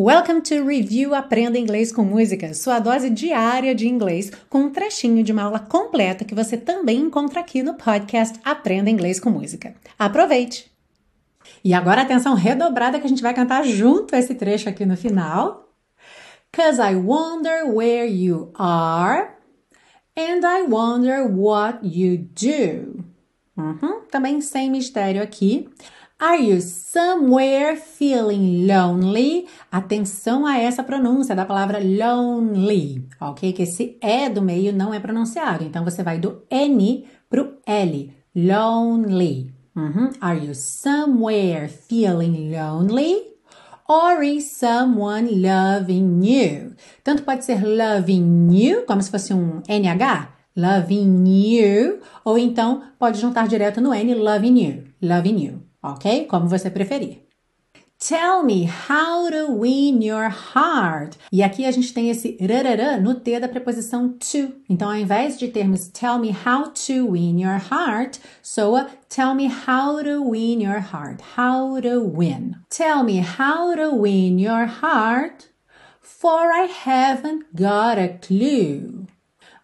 Welcome to Review Aprenda Inglês com Música, sua dose diária de inglês, com um trechinho de uma aula completa que você também encontra aqui no podcast Aprenda Inglês com Música. Aproveite! E agora atenção redobrada que a gente vai cantar junto esse trecho aqui no final. Cause I wonder where you are and I wonder what you do. Uhum, também sem mistério aqui. Are you somewhere feeling lonely? Atenção a essa pronúncia da palavra lonely, ok? Que esse E do meio não é pronunciado. Então você vai do N pro L. Lonely. Uhum. Are you somewhere feeling lonely? Or is someone loving you? Tanto pode ser loving you, como se fosse um NH, loving you, ou então pode juntar direto no N, loving you, loving you ok? Como você preferir. Tell me how to win your heart. E aqui a gente tem esse rarará no T da preposição to. Então, ao invés de termos tell me how to win your heart, soa tell me how to win your heart. How to win. Tell me how to win your heart, for I haven't got a clue.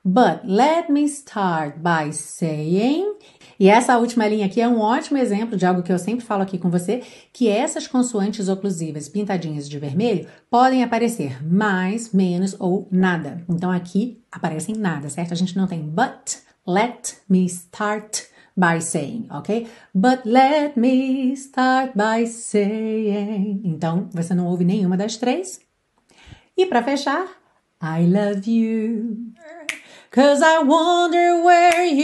But let me start by saying. E essa última linha aqui é um ótimo exemplo de algo que eu sempre falo aqui com você, que essas consoantes oclusivas pintadinhas de vermelho podem aparecer mais, menos ou nada. Então aqui aparecem nada, certo? A gente não tem but, let me start by saying, ok? But let me start by saying. Então você não ouve nenhuma das três. E para fechar, I love you. Cause I wonder where you